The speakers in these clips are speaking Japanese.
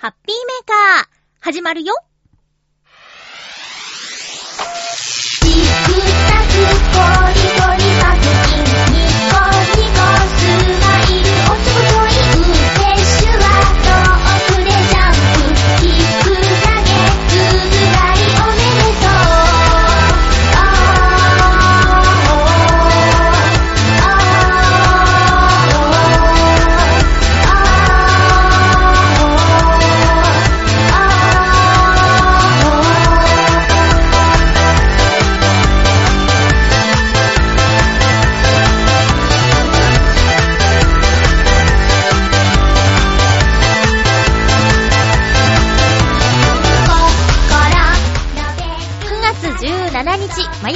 ハッピーメーカー、始まるよ。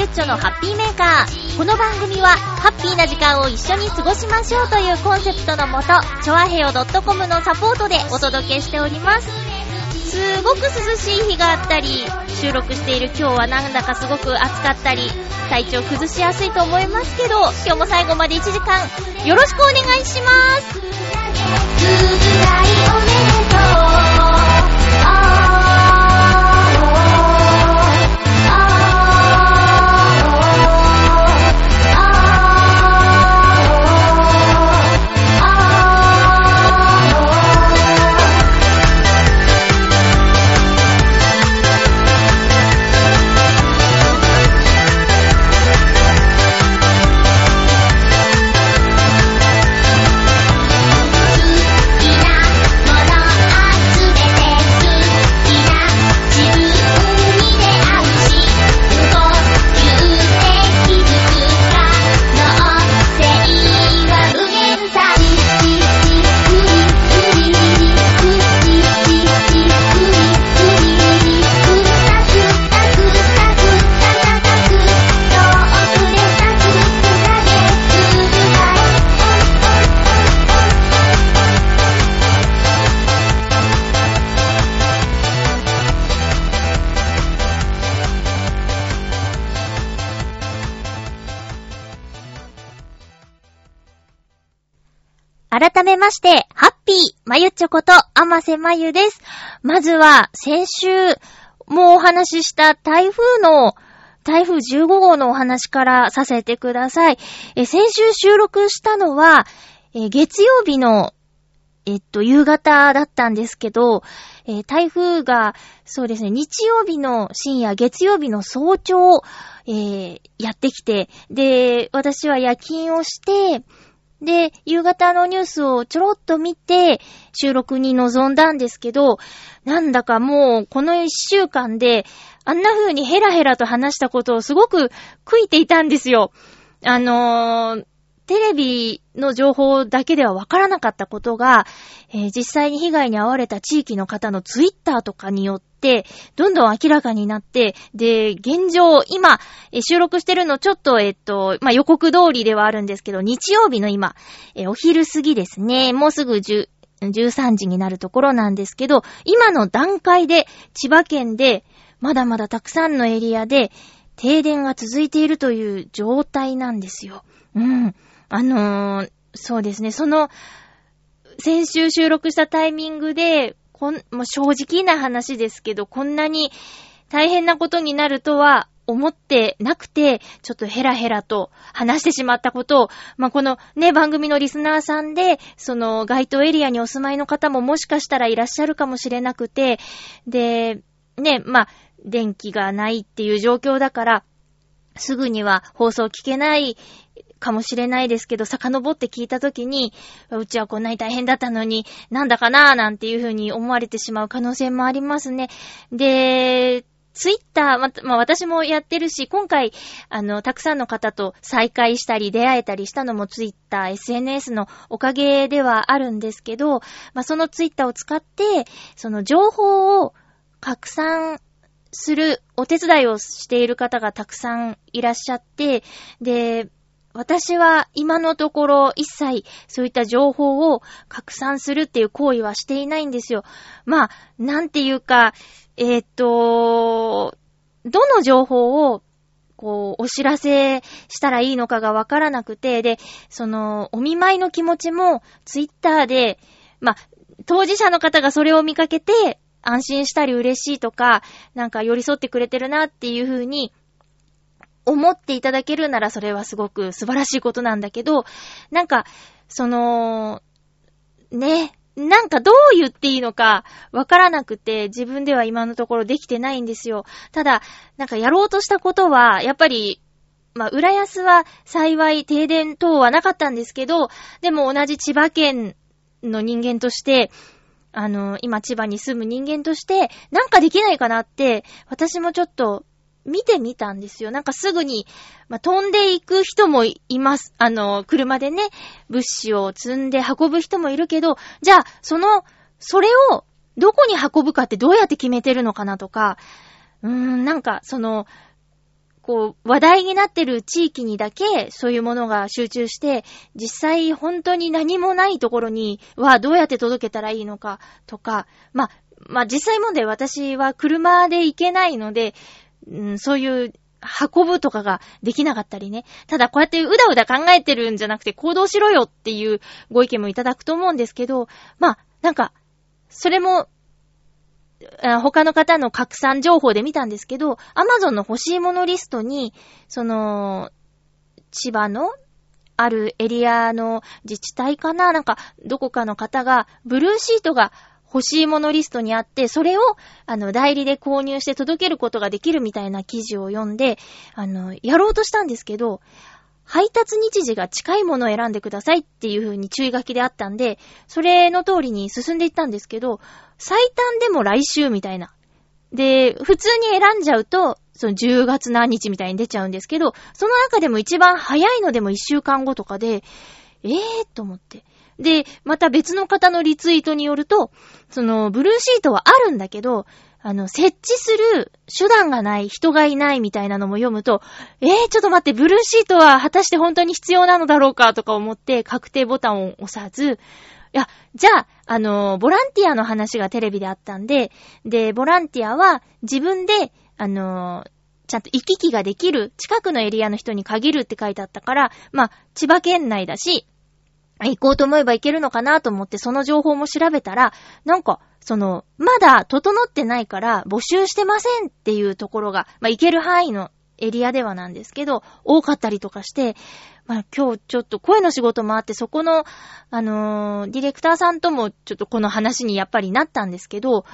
日、まゆっちょのハッピーメーカー。この番組は、ハッピーな時間を一緒に過ごしましょうというコンセプトのもと、ちょあへよ .com のサポートでお届けしております。すごく涼しい日があったり、収録している今日はなんだかすごく暑かったり、体調崩しやすいと思いますけど、今日も最後まで1時間、よろしくお願いします。まして、ハッピー、まゆちょこと、あませまゆです。まずは、先週、もうお話しした台風の、台風15号のお話からさせてください。え、先週収録したのは、え、月曜日の、えっと、夕方だったんですけど、え台風が、そうですね、日曜日の深夜、月曜日の早朝、えーやってきて、で、私は夜勤をして、で、夕方のニュースをちょろっと見て、収録に臨んだんですけど、なんだかもう、この一週間で、あんな風にヘラヘラと話したことをすごく悔いていたんですよ。あのーテレビの情報だけではわからなかったことが、えー実際に被害に遭われた地域の方のツイッターとかによって、どんどん明らかになって、で、現状、今、収録してるのちょっと、えっと、まあ、予告通りではあるんですけど、日曜日の今、えお昼過ぎですね、もうすぐ10 13時になるところなんですけど、今の段階で、千葉県で、まだまだたくさんのエリアで、停電が続いているという状態なんですよ。うん。あのーそうですね、その、先週収録したタイミングで、こん、もう正直な話ですけど、こんなに大変なことになるとは思ってなくて、ちょっとヘラヘラと話してしまったことを、まあ、このね、番組のリスナーさんで、その該当エリアにお住まいの方ももしかしたらいらっしゃるかもしれなくて、で、ね、まあ、電気がないっていう状況だから、すぐには放送聞けないかもしれないですけど、遡って聞いたときに、うちはこんなに大変だったのに、なんだかなーなんていうふうに思われてしまう可能性もありますね。で、ツイッター、ま、まあ、私もやってるし、今回、あの、たくさんの方と再会したり、出会えたりしたのもツイッター、SNS のおかげではあるんですけど、まあ、そのツイッターを使って、その情報を拡散するお手伝いをしている方がたくさんいらっしゃって、で、私は今のところ一切そういった情報を拡散するっていう行為はしていないんですよ。まあ、なんていうか、えーっと、どの情報をこう、お知らせしたらいいのかがわからなくて、で、その、お見舞いの気持ちも、ツイッターで、まあ、当事者の方がそれを見かけて、安心したり嬉しいとか、なんか寄り添ってくれてるなっていう風に、思っていただけるならそれはすごく素晴らしいことなんだけど、なんか、その、ね、なんかどう言っていいのかわからなくて自分では今のところできてないんですよ。ただ、なんかやろうとしたことは、やっぱり、まあ、浦安は幸い停電等はなかったんですけど、でも同じ千葉県の人間として、あの、今千葉に住む人間として、なんかできないかなって、私もちょっと見てみたんですよ。なんかすぐに、まあ、飛んでいく人もいます。あの、車でね、物資を積んで運ぶ人もいるけど、じゃあ、その、それをどこに運ぶかってどうやって決めてるのかなとか、うーん、なんか、その、こう、話題になってる地域にだけそういうものが集中して、実際本当に何もないところにはどうやって届けたらいいのかとか、まあ、まあ、実際問題私は車で行けないので、うん、そういう運ぶとかができなかったりね。ただこうやってうだうだ考えてるんじゃなくて行動しろよっていうご意見もいただくと思うんですけど、まあ、なんか、それも、他の方の拡散情報で見たんですけど、アマゾンの欲しいものリストに、その、千葉のあるエリアの自治体かななんか、どこかの方が、ブルーシートが欲しいものリストにあって、それを、あの、代理で購入して届けることができるみたいな記事を読んで、あの、やろうとしたんですけど、配達日時が近いものを選んでくださいっていう風に注意書きであったんで、それの通りに進んでいったんですけど、最短でも来週みたいな。で、普通に選んじゃうと、その10月何日みたいに出ちゃうんですけど、その中でも一番早いのでも1週間後とかで、えぇ、ー、と思って。で、また別の方のリツイートによると、その、ブルーシートはあるんだけど、あの、設置する手段がない、人がいないみたいなのも読むと、えー、ちょっと待って、ブルーシートは果たして本当に必要なのだろうかとか思って確定ボタンを押さず、いや、じゃあ、あの、ボランティアの話がテレビであったんで、で、ボランティアは自分で、あの、ちゃんと行き来ができる、近くのエリアの人に限るって書いてあったから、まあ、千葉県内だし、行こうと思えば行けるのかなと思ってその情報も調べたら、なんか、その、まだ整ってないから募集してませんっていうところが、まあ、行ける範囲のエリアではなんですけど、多かったりとかして、まあ、今日ちょっと声の仕事もあって、そこの、あのー、ディレクターさんともちょっとこの話にやっぱりなったんですけど、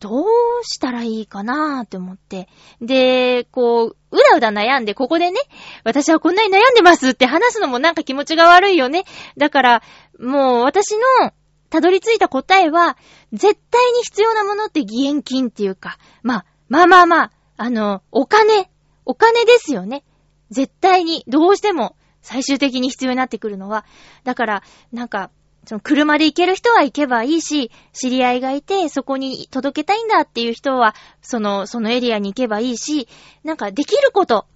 どうしたらいいかなーって思って。で、こう、うだうだ悩んで、ここでね、私はこんなに悩んでますって話すのもなんか気持ちが悪いよね。だから、もう私のたどり着いた答えは、絶対に必要なものって義援金っていうか、まあ、まあまあまあ、あの、お金、お金ですよね。絶対に、どうしても、最終的に必要になってくるのは。だから、なんか、その車で行ける人は行けばいいし、知り合いがいて、そこに届けたいんだっていう人は、その、そのエリアに行けばいいし、なんかできること。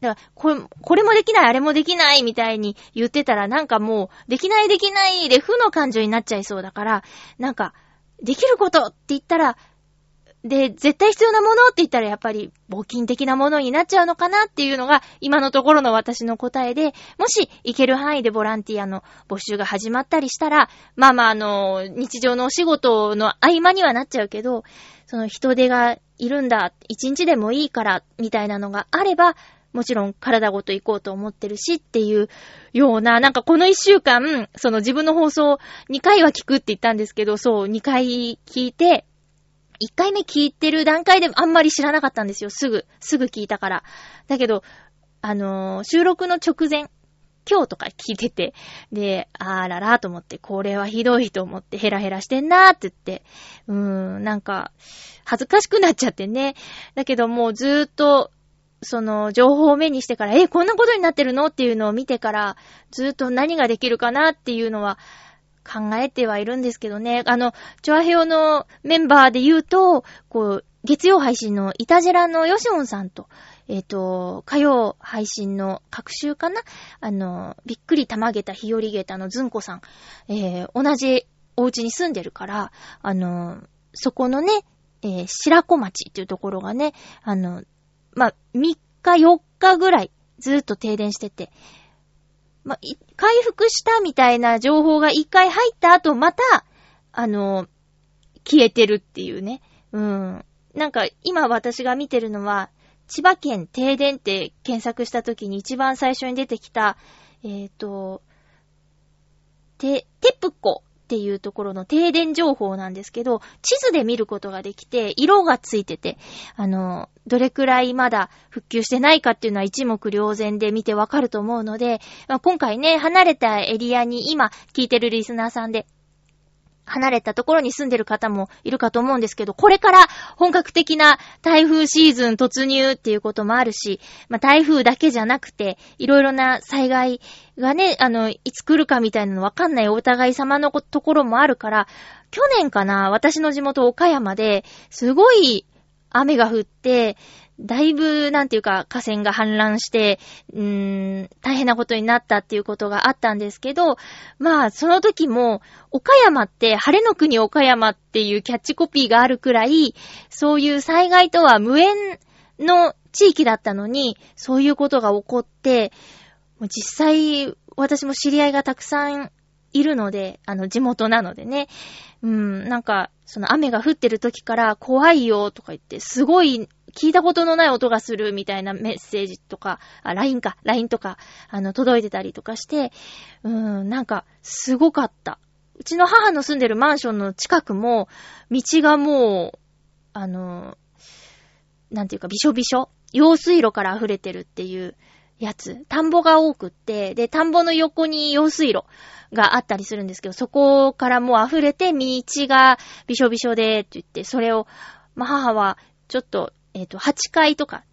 だから、これ、これもできない、あれもできないみたいに言ってたら、なんかもう、できないできないで負の感情になっちゃいそうだから、なんか、できることって言ったら、で、絶対必要なものって言ったらやっぱり募金的なものになっちゃうのかなっていうのが今のところの私の答えで、もし行ける範囲でボランティアの募集が始まったりしたら、まあまああの、日常のお仕事の合間にはなっちゃうけど、その人手がいるんだ、一日でもいいから、みたいなのがあれば、もちろん体ごと行こうと思ってるしっていうような、なんかこの一週間、その自分の放送2回は聞くって言ったんですけど、そう、2回聞いて、一回目聞いてる段階であんまり知らなかったんですよ。すぐ、すぐ聞いたから。だけど、あのー、収録の直前、今日とか聞いてて、で、あららと思って、これはひどいと思って、ヘラヘラしてんなーって言って、うーん、なんか、恥ずかしくなっちゃってね。だけどもうずーっと、その、情報を目にしてから、え、こんなことになってるの？っていうのを見てから、ずーっと何ができるかな？っていうのは、考えてはいるんですけどね。あの、チョアヘオのメンバーで言うと、こう、月曜配信のイタジェラのヨシオンさんと、えっ、ー、と、火曜配信の各週かな？あの、びっくりたまげた日和げたのずんこさん、えー、同じお家に住んでるから、あの、そこのね、えー、白子町っていうところがね、あの、まあ、3日4日ぐらいずっと停電してて、ま、回復したみたいな情報が一回入った後、また、あの、消えてるっていうね。うん。なんか、今私が見てるのは、千葉県停電って検索した時に一番最初に出てきた、えっ、と、て、テプコっていうところの停電情報なんですけど、地図で見ることができて、色がついてて、あの、どれくらいまだ復旧してないかっていうのは一目瞭然で見てわかると思うので、まあ、今回ね、離れたエリアに今聞いてるリスナーさんで、離れたところに住んでる方もいるかと思うんですけど、これから本格的な台風シーズン突入っていうこともあるし、まあ、台風だけじゃなくて、いろいろな災害がね、あの、いつ来るかみたいなのわかんないお互い様のところもあるから、去年かな、私の地元岡山で、すごい雨が降って、だいぶ、なんていうか、河川が氾濫して、うーん、大変なことになったっていうことがあったんですけど、まあ、その時も、岡山って、晴れの国岡山っていうキャッチコピーがあるくらい、そういう災害とは無縁の地域だったのに、そういうことが起こって、実際、私も知り合いがたくさんいるので、あの、地元なのでね。うん、なんか、その雨が降ってる時から怖いよとか言って、すごい聞いたことのない音がするみたいなメッセージとか、あ、LINE か、LINE とか、あの、届いてたりとかして、うーん、なんか、すごかった。うちの母の住んでるマンションの近くも、道がもう、あの、なんていうか、びしょびしょ用水路から溢れてるっていうやつ。田んぼが多くって、で、田んぼの横に用水路があったりするんですけど、そこからもう溢れて、道がびしょびしょで、って言って、それを、まあ、母は、ちょっと、えっ、と、8階とか、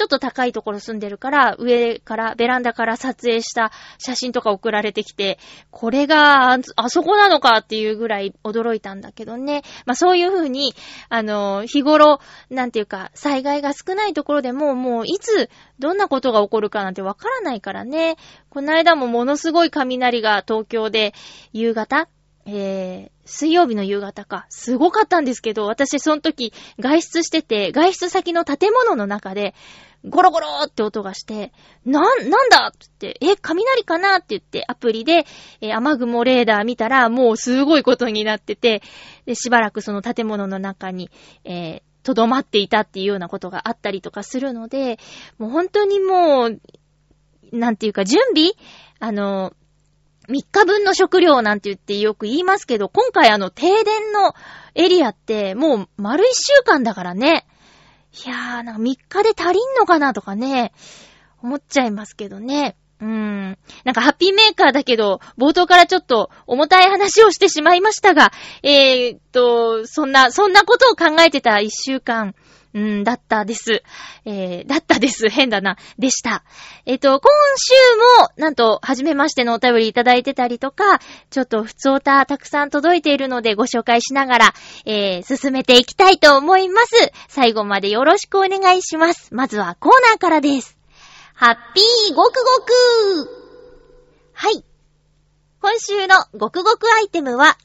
ちょっと高いところ住んでるから、上から、ベランダから撮影した写真とか送られてきて、これがあ、あそこなのかっていうぐらい驚いたんだけどね。まあそういう風に、あの、日頃、なんていうか、災害が少ないところでも、もういつ、どんなことが起こるかなんてわからないからね。この間もものすごい雷が東京で夕方えー、水曜日の夕方か、すごかったんですけど、私その時外出してて、外出先の建物の中で、ゴロゴロって音がして、な、なんだって言って、え、雷かなって言って、アプリで、えー雨雲レーダー見たら、もうすごいことになってて、で、しばらくその建物の中に、えー、とどまっていたっていうようなことがあったりとかするので、もう本当にもう、なんていうか、準備あの、3日分の食料なんて言ってよく言いますけど、今回あの停電のエリアってもう丸1週間だからね。いやー、なんか3日で足りんのかなとかね、思っちゃいますけどね。うーん。なんかハッピーメーカーだけど、冒頭からちょっと重たい話をしてしまいましたが、えーっと、そんな、そんなことを考えてた1週間、うん、だったです。えー、だったです。変だな。でした。えっ、と、今週も、なんと、初めましてのお便りいただいてたりとか、ちょっと、普通歌たくさん届いているので、ご紹介しながら、えー、進めていきたいと思います。最後までよろしくお願いします。まずはコーナーからです。ハッピーごくごくはい。今週のごくごくアイテムは、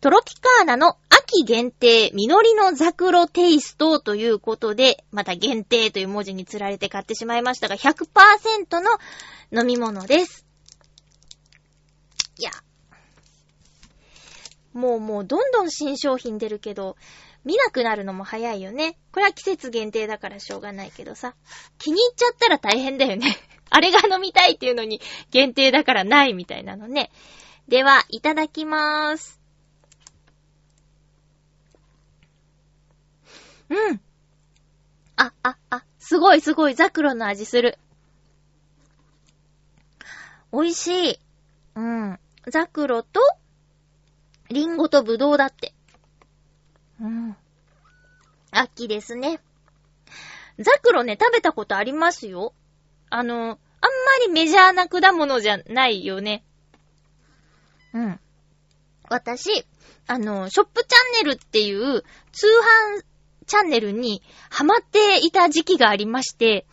トロピカーナの秋限定実りのザクロテイストということで、また限定という文字につられて買ってしまいましたが、100%の飲み物です。いや。もうもうどんどん新商品出るけど、見なくなるのも早いよね。これは季節限定だからしょうがないけどさ。気に入っちゃったら大変だよね。あれが飲みたいっていうのに限定だからないみたいなのね。では、いただきまーす。うん。あ、あ、あ、すごいすごい、ザクロの味する。美味しい。うん。ザクロと、リンゴとブドウだって。うん。秋ですね。ザクロね、食べたことありますよ。あの、あんまりメジャーな果物じゃないよね。うん。私、あの、ショップチャンネルっていう通販チャンネルにハマっていた時期がありまして、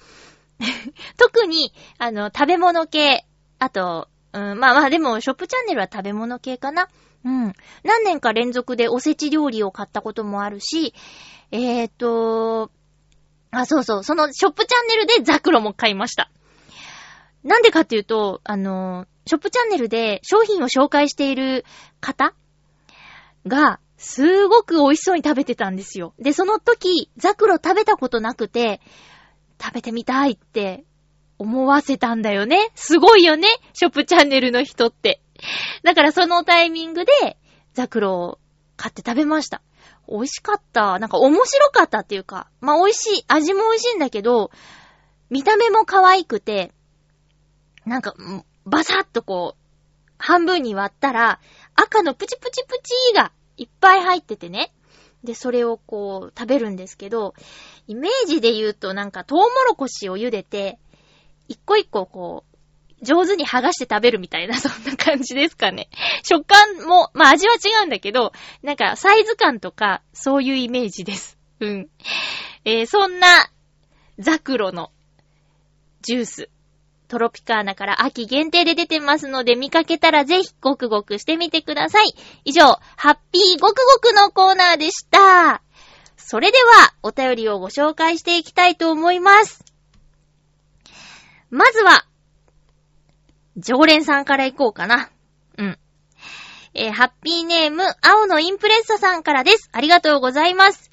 特に、あの、食べ物系、あと、うん、まあまあでも、ショップチャンネルは食べ物系かなうん。何年か連続でおせち料理を買ったこともあるし、えーと、あ、そうそう、そのショップチャンネルでザクロも買いました。なんでかっていうと、あの、ショップチャンネルで商品を紹介している方が、すごく美味しそうに食べてたんですよ。で、その時、ザクロ食べたことなくて、食べてみたいって思わせたんだよね。すごいよね、ショップチャンネルの人って。だからそのタイミングで、ザクロを買って食べました。美味しかった。なんか面白かったっていうか、まあ美味しい、味も美味しいんだけど、見た目も可愛くて、なんか、バサッとこう、半分に割ったら、赤のプチプチプチがいっぱい入っててね。で、それをこう、食べるんですけど、イメージで言うとなんか、トウモロコシを茹でて、一個一個こう、上手に剥がして食べるみたいな、そんな感じですかね。食感も、まあ味は違うんだけど、なんかサイズ感とか、そういうイメージです。うん。えーそんな、ザクロのジュース。トロピカーナから秋限定で出てますので、見かけたらぜひごくごくしてみてください。以上、ハッピーごくごくのコーナーでした。それでは、お便りをご紹介していきたいと思います。まずは、常連さんから行こうかな。うん。えーハッピーネーム、青のインプレッサさんからです。ありがとうございます。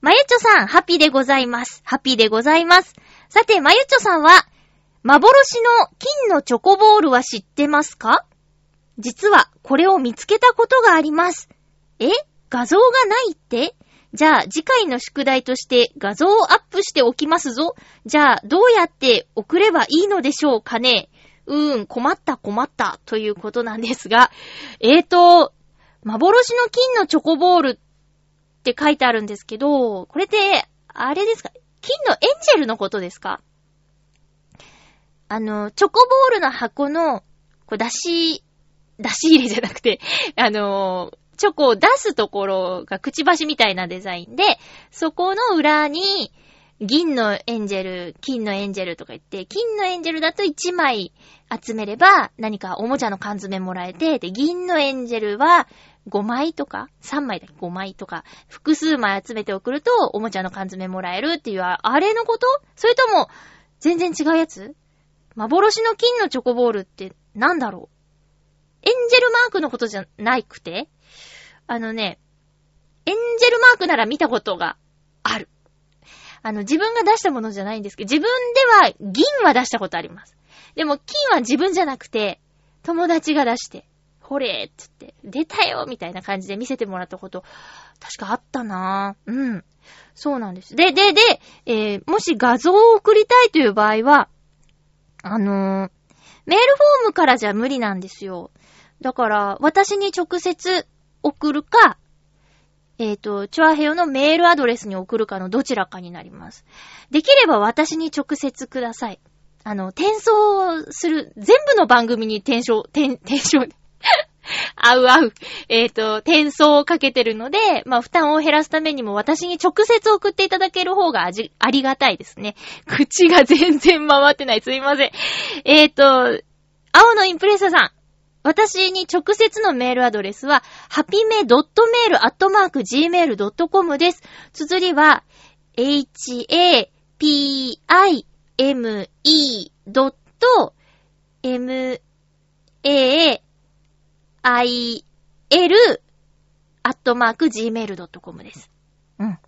まゆちょさん、ハッピーでございます。ハッピーでございます。さて、まゆちょさんは、幻の金のチョコボールは知ってますか？実は、これを見つけたことがあります。え？画像がないって？じゃあ、次回の宿題として画像をアップしておきますぞ。じゃあ、どうやって送ればいいのでしょうかね？うーん、困った困った、ということなんですが、えーと、幻の金のチョコボールって書いてあるんですけど、これって、あれですか？金のエンジェルのことですか？あの、チョコボールの箱の、これ出し、出し入れじゃなくて、あの、チョコを出すところがくちばしみたいなデザインで、そこの裏に、銀のエンジェル、金のエンジェルとか言って、金のエンジェルだと1枚集めれば何かおもちゃの缶詰もらえて、で、銀のエンジェルは5枚とか ?3 枚だっけ ?5 枚とか、複数枚集めて送るとおもちゃの缶詰もらえるっていう、あれのこと？それとも、全然違うやつ？幻の金のチョコボールってなんだろう？エンジェルマークのことじゃないくて？あのね、エンジェルマークなら見たことがある。あの、自分が出したものじゃないんですけど、自分では銀は出したことあります。でも金は自分じゃなくて、友達が出して、ほれーっつって、出たよみたいな感じで見せてもらったこと、確かあったなぁ。うん。そうなんです。で、で、で、えー、もし画像を送りたいという場合は、あのーメールフォームからじゃ無理なんですよ。だから、私に直接送るか、えっ、と、チュアヘヨのメールアドレスに送るかのどちらかになります。できれば私に直接ください。あの、転送する、全部の番組に転送、転、転送、合う合う。えっ、と、転送をかけてるので、まあ、負担を減らすためにも私に直接送っていただける方があじありがたいですね。口が全然回ってない。すいません。えっ、と、青のインプレッサさん。私に直接のメールアドレスは、ハピメ .mail.gmail.com です。綴りは、h-a-p-i-m-e.m-a h-a-p-i-m-e.m-a-i-l アットマーク gmail.com です。うん。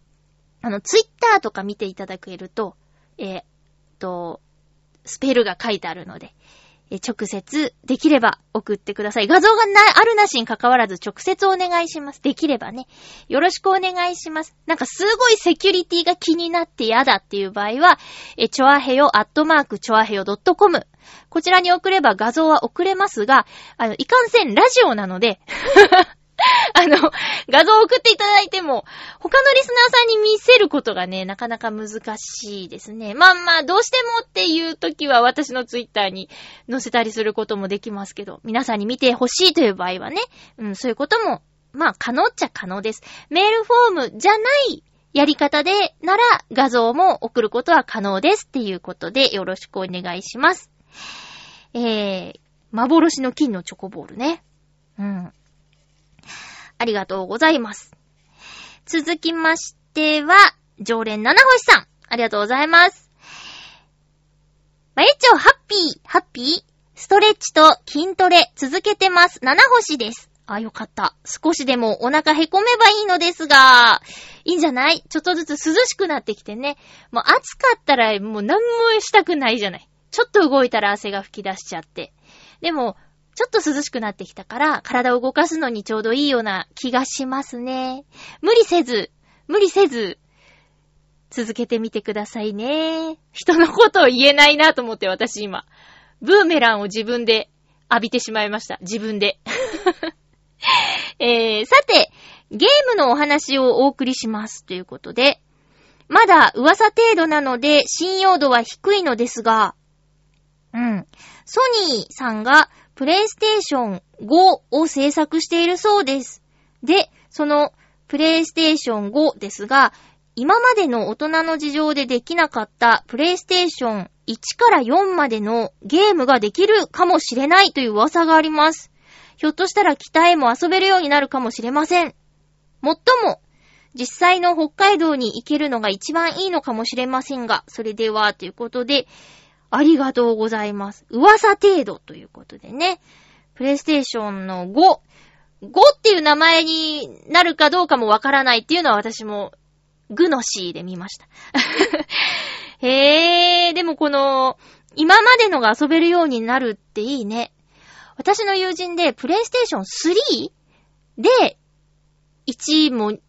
あの、ツイッターとか見ていただけると、えーっと、スペルが書いてあるので、え直接できれば送ってください。画像がな、あるなしに関わらず直接お願いします。できればね。よろしくお願いします。なんかすごいセキュリティが気になって嫌だっていう場合は、え、ちょあへよ、アットマーク、ちょあへよ .com。こちらに送れば画像は送れますが、あの、いかんせんラジオなので、あの、画像を送っていただいても、他のリスナーさんに見せることがね、なかなか難しいですね。まあまあ、どうしてもっていう時は私のツイッターに載せたりすることもできますけど、皆さんに見てほしいという場合はね、うん、そういうことも、まあ、可能っちゃ可能です。メールフォームじゃないやり方で、なら画像も送ることは可能ですっていうことでよろしくお願いします。えー、幻の金のチョコボールね。うん。ありがとうございます。続きましては、常連七星さん。ありがとうございます。まゆちょ、ハッピー、ハッピー。ストレッチと筋トレ続けてます。七星です。あ、よかった。少しでもお腹へこめばいいのですが、いいんじゃない？ちょっとずつ涼しくなってきてね。もう暑かったらもう何もしたくないじゃない。ちょっと動いたら汗が吹き出しちゃって。でも、ちょっと涼しくなってきたから、体を動かすのにちょうどいいような気がしますね。無理せず、無理せず、続けてみてくださいね。人のことを言えないなと思って私今、ブーメランを自分で浴びてしまいました。自分で。えー、さて、ゲームのお話をお送りします。ということで、まだ噂程度なので信用度は低いのですが、うん。ソニーさんがプレイステーション5を制作しているそうです。で、そのプレイステーション5ですが、今までの大人の事情でできなかったプレイステーション1から4までのゲームができるかもしれないという噂があります。ひょっとしたら北へも遊べるようになるかもしれません。もっとも、実際の北海道に行けるのが一番いいのかもしれませんが、それでは、ということで、ありがとうございます。噂程度ということでね。プレイステーションの5。5っていう名前になるかどうかもわからないっていうのは私もグノシーで見ました。へー、でもこの、今までのが遊べるようになるっていいね。私の友人で、プレイステーション 3? で、1も、ん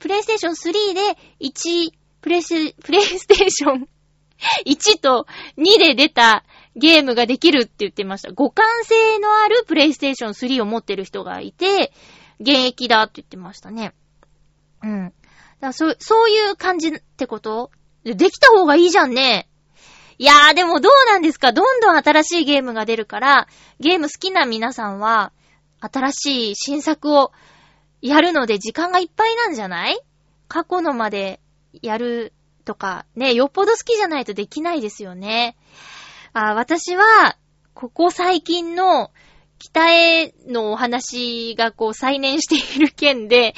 プレイステーション3で、1、プレイス、プレイステーション1と2で出たゲームができるって言ってました。互換性のあるプレイステーション3を持ってる人がいて、現役だって言ってましたね。うん。だそう、そういう感じってこと？できた方がいいじゃんね。いやーでもどうなんですか？どんどん新しいゲームが出るから、ゲーム好きな皆さんは、新しい新作をやるので時間がいっぱいなんじゃない？過去のまでやるとか、ね、よっぽど好きじゃないとできないですよね。あ私は、ここ最近の北へのお話がこう再燃している件で、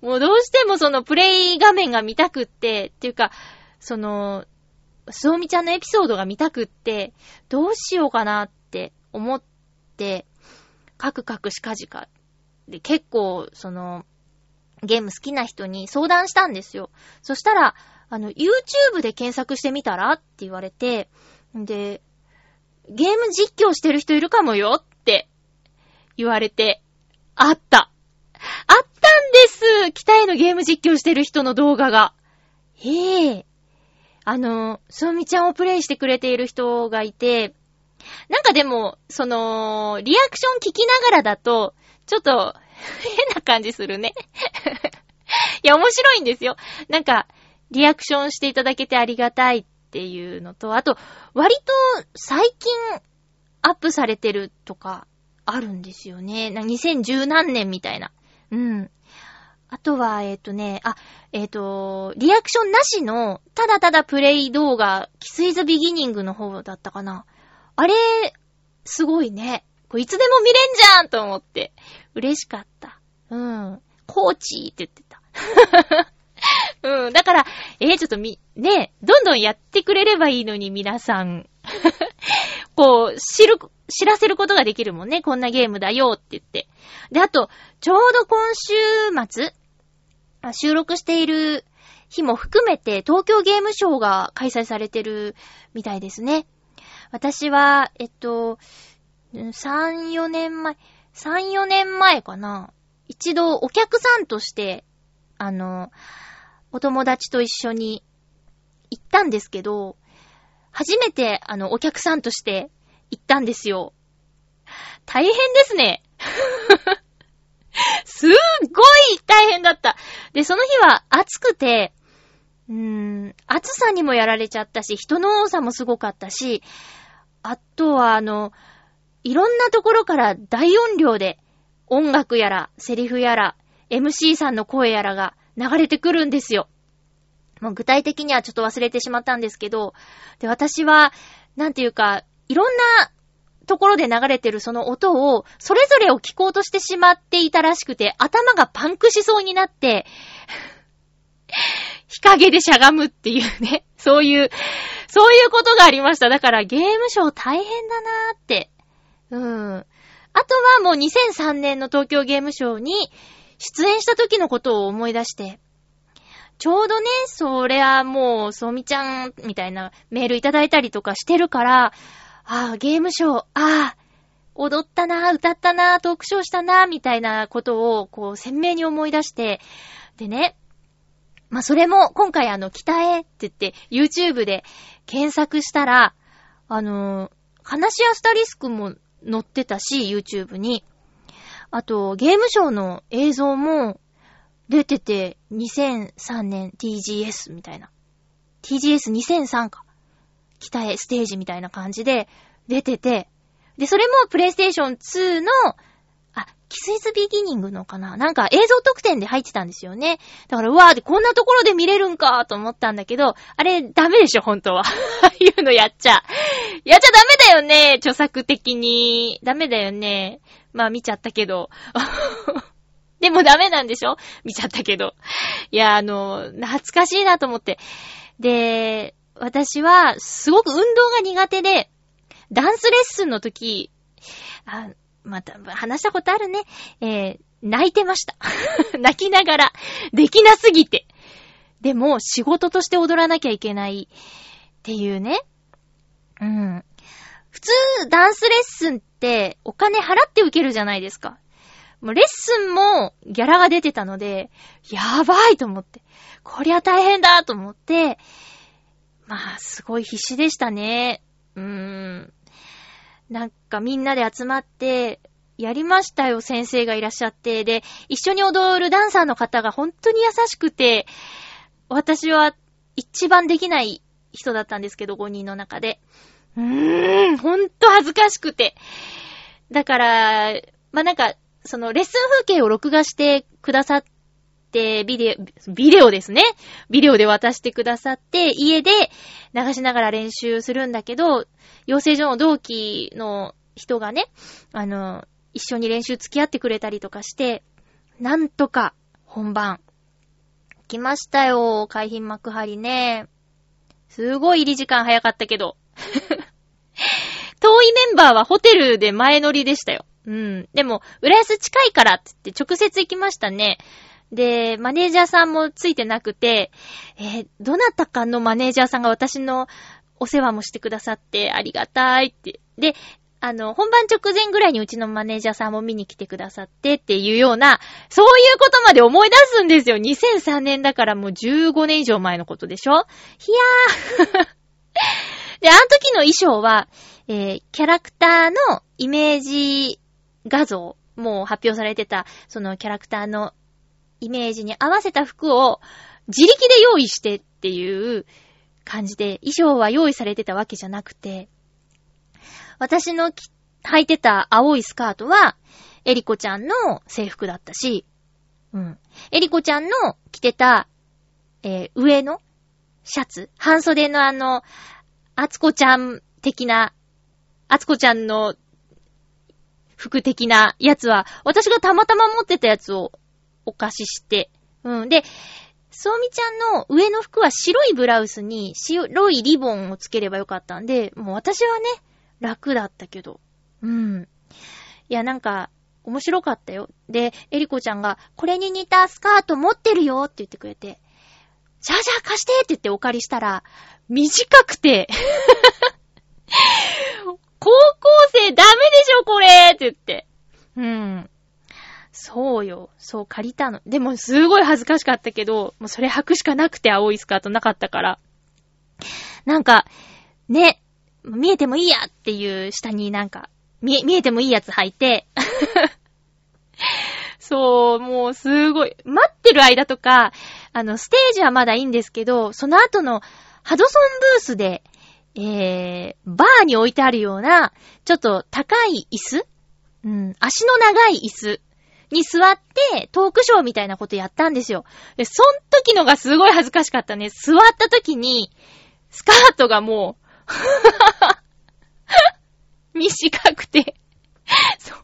もうどうしてもそのプレイ画面が見たくって、っていうか、その、すおみちゃんのエピソードが見たくって、どうしようかなって思って、カクカクしかじか。で、結構、その、ゲーム好きな人に相談したんですよ。そしたら、あの、YouTube で検索してみたらって言われて、で、ゲーム実況してる人いるかもよって言われて、あった。あったんです北へのゲーム実況してる人の動画が。へえ。あの、そうみちゃんをプレイしてくれている人がいて、なんかでも、その、リアクション聞きながらだと、ちょっと、変な感じするね。いや、面白いんですよ。なんか、リアクションしていただけてありがたいっていうのと、あと、割と最近アップされてるとかあるんですよね。2010何年みたいな。うん。あとは、えっ、とね、あ、えっ、と、リアクションなしの、ただただプレイ動画、キスイズビギニングの方だったかな。あれ、すごいね。こいつでも見れんじゃんと思って。嬉しかった。うん。コーチーって言ってた。うん。だから、えー、ちょっとみ、ね、どんどんやってくれればいいのに、皆さん。こう、知る、知らせることができるもんね。こんなゲームだよって言って。で、あと、ちょうど今週末、収録している日も含めて、東京ゲームショウが開催されてるみたいですね。私は、えっと、3、4年前、3、4年前かな。一度お客さんとして、あの、お友達と一緒に行ったんですけど、初めて、あの、お客さんとして行ったんですよ。大変ですね。すっごい大変だった。で、その日は暑くて、うーん、暑さにもやられちゃったし、人の多さもすごかったし、あとは、あの、いろんなところから大音量で音楽やら、セリフやら、MC さんの声やらが流れてくるんですよ。もう具体的にはちょっと忘れてしまったんですけど、で、私は、なんていうか、いろんなところで流れてるその音を、それぞれを聞こうとしてしまっていたらしくて、頭がパンクしそうになって、日陰でしゃがむっていうね、そういう、そういうことがありました。だからゲームショー大変だなーって。うん。あとはもう2003年の東京ゲームショウに出演した時のことを思い出して、ちょうどね、それはもう、そうみちゃんみたいなメールいただいたりとかしてるから、ああ、ゲームショー、ああ、踊ったな、歌ったな、トークショーしたな、みたいなことを、こう、鮮明に思い出して、でね、まあ、それも、今回あの、北へって言って、YouTube で検索したら、あのー、話やスタリスクも載ってたし、YouTube に。あと、ゲームショーの映像も出てて、2003年 TGS みたいな。TGS2003 か。北へステージみたいな感じで出てて、で、それもプレイステーション2の、あ、キスイズビギニングのかななんか映像特典で入ってたんですよね。だから、うわーこんなところで見れるんかと思ったんだけど、あれダメでしょ、本当は。あ あいうのやっちゃ。やっちゃダメだよね、著作的に。ダメだよね。まあ見ちゃったけど。でもダメなんでしょ？見ちゃったけど。いや、あの、懐かしいなと思って。で、私は、すごく運動が苦手で、ダンスレッスンの時、あ、また、話したことあるね。えー、泣いてました。泣きながら、できなすぎて。でも、仕事として踊らなきゃいけないっていうね。うん。普通、ダンスレッスンってお金払って受けるじゃないですか。もうレッスンもギャラが出てたので、やばいと思って。こりゃ大変だと思って、まあ、すごい必死でしたね。うーん。なんかみんなで集まって、やりましたよ、先生がいらっしゃって。で、一緒に踊るダンサーの方が本当に優しくて、私は一番できない人だったんですけど、5人の中で。うーん、ほんと恥ずかしくて。だから、まあ、なんか、そのレッスン風景を録画してくださって、ビデオ、ビデオですね。ビデオで渡してくださって、家で流しながら練習するんだけど、養成所の同期の人がね、あの、一緒に練習付き合ってくれたりとかして、なんとか本番、来ましたよ、海浜幕張ね。すごい入り時間早かったけど。遠いメンバーはホテルで前乗りでしたよ。うん。でも、浦安近いからって言って直接行きましたね。で、マネージャーさんもついてなくて、えーどなたかのマネージャーさんが私のお世話もしてくださってありがたいって。で、あの、本番直前ぐらいにうちのマネージャーさんも見に来てくださってっていうような、そういうことまで思い出すんですよ。2003年だからもう15年以上前のことでしょ？ひやー。で、あの時の衣装は、えーキャラクターのイメージ画像、もう発表されてた、そのキャラクターのイメージに合わせた服を自力で用意してっていう感じで、衣装は用意されてたわけじゃなくて、私の履いてた青いスカートは、エリコちゃんの制服だったし、うん。エリコちゃんの着てた、えー上のシャツ、半袖のあの、アツコちゃん的な、アツコちゃんの服的なやつは、私がたまたま持ってたやつをお貸しして、うん。で、そうみちゃんの上の服は白いブラウスに白いリボンをつければよかったんで、もう私はね、楽だったけど。うん。いや、なんか、面白かったよ。で、エリコちゃんが、これに似たスカート持ってるよって言ってくれて、じゃあじゃあ貸してって言ってお借りしたら、短くて、高校生ダメでしょこれって言って。うん。そうよ。そう、借りたの。でも、すごい恥ずかしかったけど、もうそれ履くしかなくて青いスカートなかったから。なんか、ね、見えてもいいやっていう下になんか、見え、見えてもいいやつ履いて、そう、もうすごい、待ってる間とか、あの、ステージはまだいいんですけど、その後のハドソンブースで、えー、バーに置いてあるような、ちょっと高い椅子？うん、足の長い椅子に座って、トークショーみたいなことやったんですよ。で、そん時のがすごい恥ずかしかったね。座った時に、スカートがもう、短くて、そう、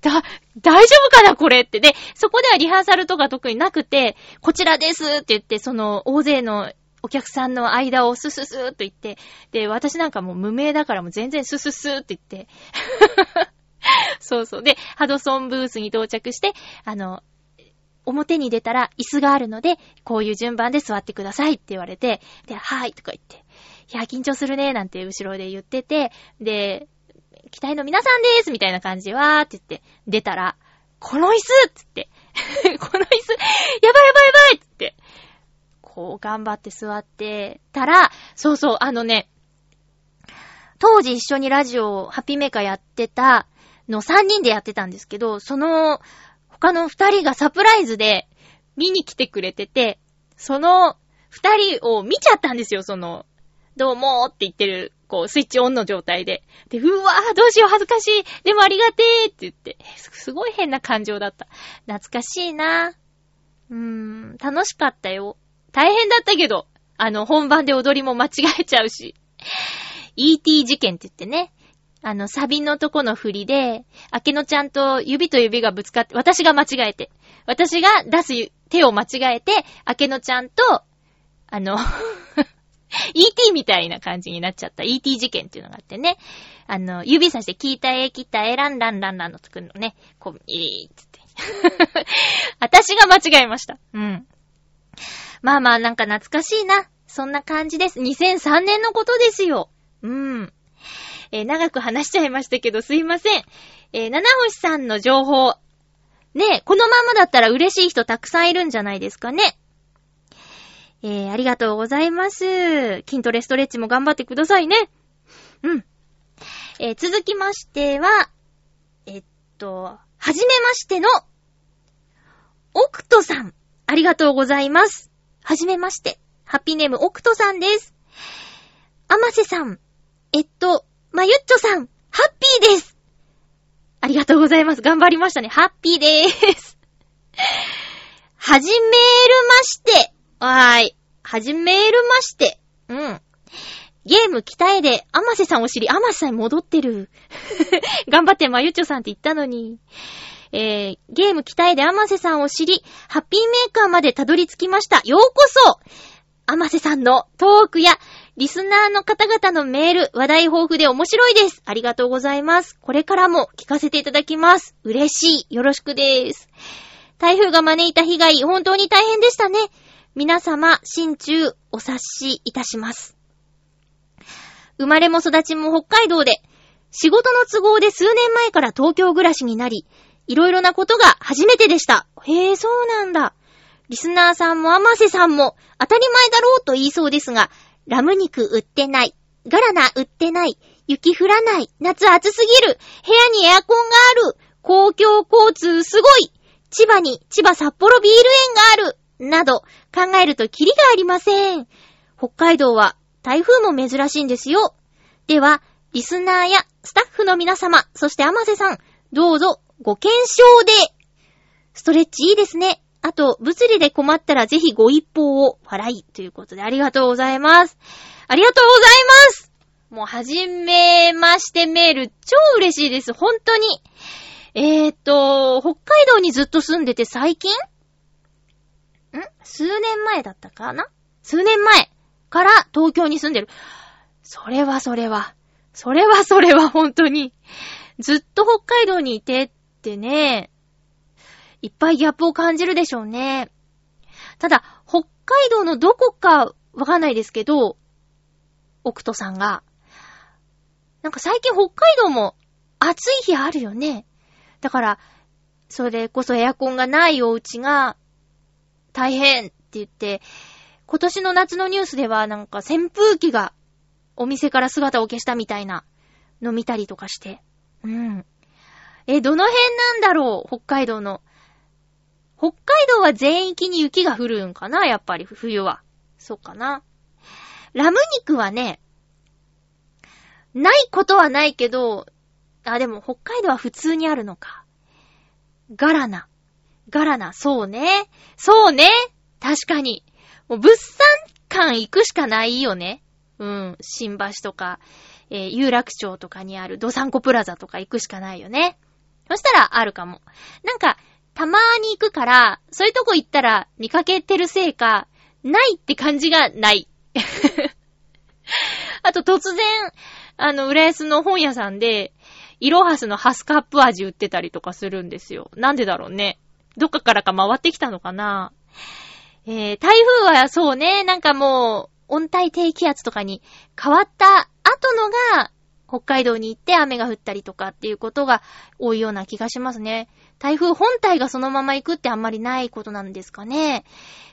だ、大丈夫かなこれって。で、そこではリハーサルとか特になくて、こちらですって言って、その、大勢のお客さんの間をスススーっと言って、で、私なんかもう無名だからもう全然スススーって言って、そうそう。で、ハドソンブースに到着して、あの、表に出たら椅子があるので、こういう順番で座ってくださいって言われて、で、はいとか言って、いや、緊張するねなんて後ろで言ってて、で、期待の皆さんですみたいな感じでわーって言って、出たら、この椅子つって、この椅子、やばいやばいやばいつって、こう頑張って座ってたら、そうそう、あのね、当時一緒にラジオ、ハッピーメーカーやってたの3人でやってたんですけど、その他の2人がサプライズで見に来てくれてて、その2人を見ちゃったんですよ、その、どうもーって言ってる、こう、スイッチオンの状態で。で、うわー、どうしよう、恥ずかしい。でもありがてーって言って、すごい変な感情だった。懐かしいなうーん、楽しかったよ。大変だったけど、あの、本番で踊りも間違えちゃうし。ET 事件って言ってね、あの、サビのとこの振りで、明けのちゃんと指と指がぶつかって、私が間違えて、私が出す手を間違えて、明けのちゃんと、あの ET みたいな感じになっちゃった ET 事件っていうのがあってね。あの、指さして、聞いたえ、聞いたえ、ランランランランの作るのね。こう、いーっつって。私が間違えました。うん。まあまあ、なんか懐かしいな。そんな感じです。2003年のことですよ。うん。えー、長く話しちゃいましたけど、すいません。えー、七星さんの情報。ねこのままだったら嬉しい人たくさんいるんじゃないですかね。えー、ありがとうございます。筋トレストレッチも頑張ってくださいね。うん。えー、続きましては、えっと、はじめましての、オクトさん。ありがとうございます。はじめまして。ハッピーネームオクトさんです。アマセさん。えっと、まゆっちょさん、ハッピーです。ありがとうございます。頑張りましたね。ハッピーでーす。はじめーるまして。はーい。はじめーるまして。うん。ゲーム鍛えで、アマセさんを知り、アマセさんに戻ってる。頑張ってまゆっちょさんって言ったのに。えー、ゲーム鍛えでアマセさんを知り、ハッピーメーカーまでたどり着きました。ようこそアマセさんのトークやリスナーの方々のメール、話題豊富で面白いです。ありがとうございます。これからも聞かせていただきます。嬉しい。よろしくです。台風が招いた被害、本当に大変でしたね。皆様、心中お察しいたします。生まれも育ちも北海道で、仕事の都合で数年前から東京暮らしになり、いろいろなことが初めてでした。へえ、そうなんだ。リスナーさんもアマセさんも当たり前だろうと言いそうですが、ラム肉売ってない。ガラナ売ってない。雪降らない。夏暑すぎる。部屋にエアコンがある。公共交通すごい。千葉に千葉札幌ビール園がある。など、考えるとキリがありません。北海道は台風も珍しいんですよ。では、リスナーやスタッフの皆様、そして甘瀬さん、どうぞご検証で。ストレッチいいですね。あと、物理で困ったらぜひご一報を、笑い。ということでありがとうございます。ありがとうございますもう、はじめましてメール、超嬉しいです。本当に。えーと、北海道にずっと住んでて最近？ん？数年前だったかな？数年前から東京に住んでる。それはそれは。それはそれは本当に。ずっと北海道にいてってね、いっぱいギャップを感じるでしょうね。ただ、北海道のどこかわかんないですけど、奥戸さんが、なんか最近北海道も暑い日あるよね。だから、それこそエアコンがないお家が大変って言って、今年の夏のニュースではなんか扇風機がお店から姿を消したみたいなの見たりとかして。うん。え、どの辺なんだろう？北海道の。北海道は全域に雪が降るんかな？やっぱり冬は。そうかな。ラム肉はね、ないことはないけど、あ、でも北海道は普通にあるのか。ガラナ。ガラナ、そうね。そうね。確かに。もう物産館行くしかないよね。うん。新橋とか、えー、有楽町とかにあるドサンコプラザとか行くしかないよね。そしたらあるかも。なんか、たまーに行くから、そういうとこ行ったら見かけてるせいか、ないって感じがない。あと突然、あの、浦安の本屋さんで、イロハスのハスカップ味売ってたりとかするんですよ。なんでだろうね。どっかからか回ってきたのかなえー、台風はそうね、なんかもう、温帯低気圧とかに変わった後のが、北海道に行って雨が降ったりとかっていうことが多いような気がしますね。台風本体がそのまま行くってあんまりないことなんですかね。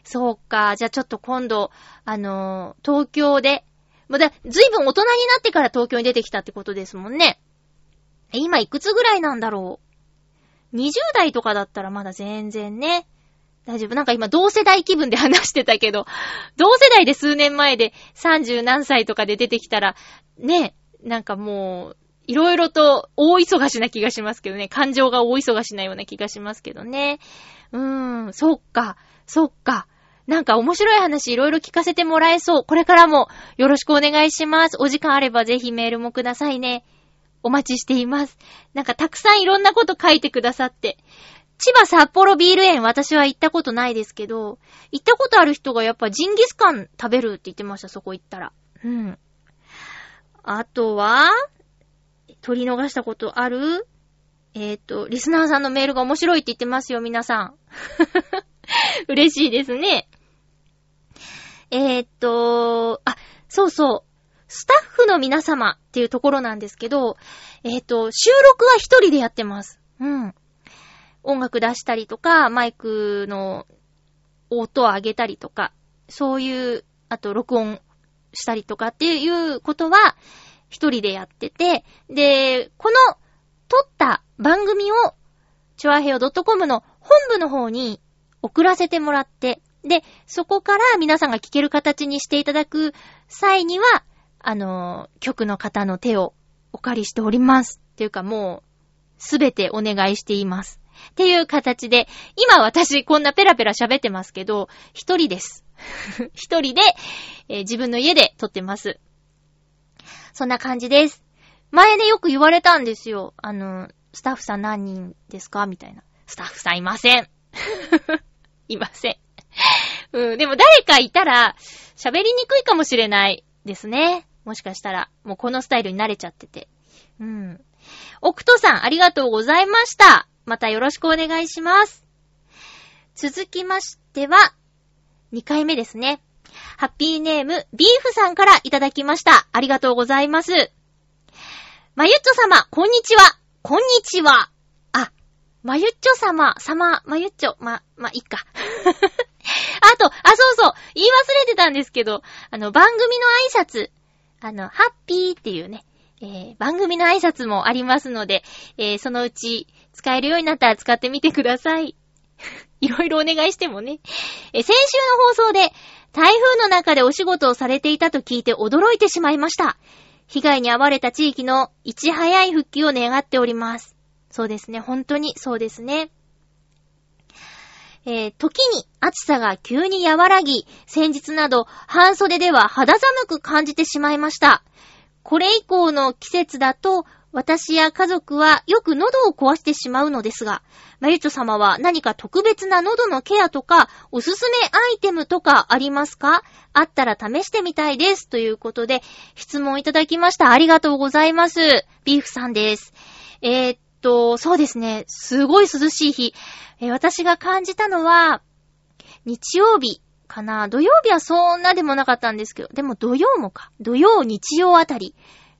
そうか。じゃあちょっと今度、あのー、東京で、もうだ、ずいぶん大人になってから東京に出てきたってことですもんね。今いくつぐらいなんだろう。20代とかだったらまだ全然ね。大丈夫。なんか今同世代気分で話してたけど、同世代で数年前で30何歳とかで出てきたら、ね、なんかもう、いろいろと大忙しな気がしますけどね。感情が大忙しなような気がしますけどね。うーん、そっか、そっか。なんか面白い話いろいろ聞かせてもらえそう。これからもよろしくお願いします。お時間あればぜひメールもくださいね。お待ちしています。なんかたくさんいろんなこと書いてくださって。千葉札幌ビール園私は行ったことないですけど、行ったことある人がやっぱジンギスカン食べるって言ってました、そこ行ったら。うん。あとは、取り逃したことある？えっ、ー、と、リスナーさんのメールが面白いって言ってますよ、皆さん。嬉しいですね。えっ、ー、と、あ、そうそう。スタッフの皆様っていうところなんですけど、えっ、ー、と、収録は一人でやってます。うん。音楽出したりとか、マイクの音を上げたりとか、そういう、あと録音したりとかっていうことは、一人でやってて、で、この撮った番組を、チョアヘオ .com の本部の方に送らせてもらって、で、そこから皆さんが聞ける形にしていただく際には、あの、曲の方の手をお借りしております。っていうかもう、すべてお願いしています。っていう形で、今私こんなペラペラ喋ってますけど、一人です。一人で、えー、自分の家で撮ってます。そんな感じです。前でよく言われたんですよ。あの、スタッフさん何人ですか？みたいな。スタッフさんいません。いません。うん、でも誰かいたら、喋りにくいかもしれないですね。もしかしたら、もうこのスタイルに慣れちゃってて。うん。奥戸さん、ありがとうございました。またよろしくお願いします。続きましては、2回目ですね。ハッピーネーム、ビーフさんからいただきました。ありがとうございます。まゆっちょ様、こんにちは。こんにちは。あ、まゆっちょ様、様、まゆっちょ、ま、ま、いっか。あと、あ、そうそう、言い忘れてたんですけど、あの、番組の挨拶、あの、ハッピーっていうね、えー、番組の挨拶もありますので、えー、そのうち使えるようになったら使ってみてください。いろいろお願いしてもね。え、先週の放送で、台風の中でお仕事をされていたと聞いて驚いてしまいました。被害に遭われた地域のいち早い復帰を願っております。そうですね、本当にそうですね。えー、時に暑さが急に和らぎ、先日など半袖では肌寒く感じてしまいました。これ以降の季節だと、私や家族はよく喉を壊してしまうのですが、まゆちょ様は何か特別な喉のケアとか、おすすめアイテムとかありますか？あったら試してみたいです。ということで、質問いただきました。ありがとうございます。ビーフさんです。えー、っと、そうですね。すごい涼しい日。えー、私が感じたのは、日曜日かな。土曜日はそんなでもなかったんですけど、でも土曜もか。土曜、日曜あたり、